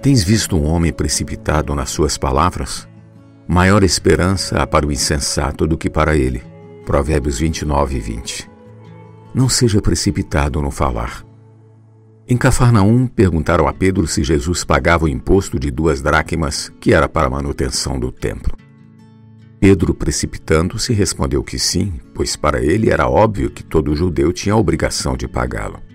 Tens visto um homem precipitado nas suas palavras? Maior esperança há para o insensato do que para ele. Provérbios 29 e 20. Não seja precipitado no falar. Em Cafarnaum, perguntaram a Pedro se Jesus pagava o imposto de duas dracmas, que era para a manutenção do templo. Pedro, precipitando-se, respondeu que sim, pois para ele era óbvio que todo judeu tinha a obrigação de pagá-lo.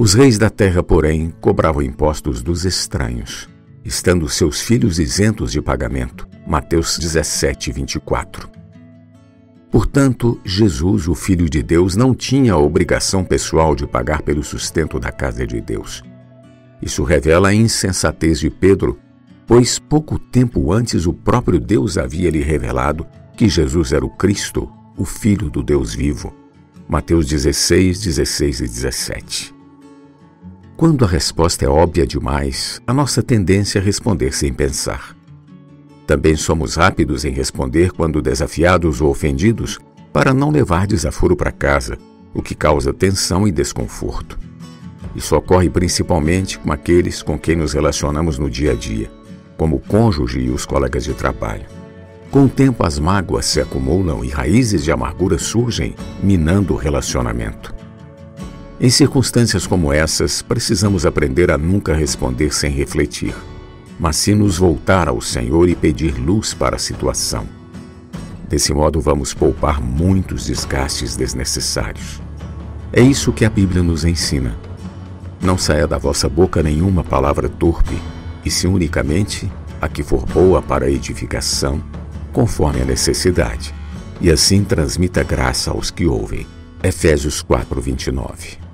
Os reis da terra, porém, cobravam impostos dos estranhos, estando seus filhos isentos de pagamento. Mateus 17, 24. Portanto, Jesus, o Filho de Deus, não tinha a obrigação pessoal de pagar pelo sustento da casa de Deus. Isso revela a insensatez de Pedro, pois pouco tempo antes o próprio Deus havia lhe revelado que Jesus era o Cristo, o Filho do Deus vivo. Mateus 16, 16 e 17. Quando a resposta é óbvia demais, a nossa tendência é responder sem pensar. Também somos rápidos em responder quando desafiados ou ofendidos, para não levar desaforo para casa, o que causa tensão e desconforto. Isso ocorre principalmente com aqueles com quem nos relacionamos no dia a dia, como o cônjuge e os colegas de trabalho. Com o tempo, as mágoas se acumulam e raízes de amargura surgem, minando o relacionamento. Em circunstâncias como essas, precisamos aprender a nunca responder sem refletir mas sim nos voltar ao Senhor e pedir luz para a situação. Desse modo, vamos poupar muitos desgastes desnecessários. É isso que a Bíblia nos ensina. Não saia da vossa boca nenhuma palavra torpe, e se unicamente a que for boa para edificação, conforme a necessidade, e assim transmita graça aos que ouvem. Efésios 4, 29.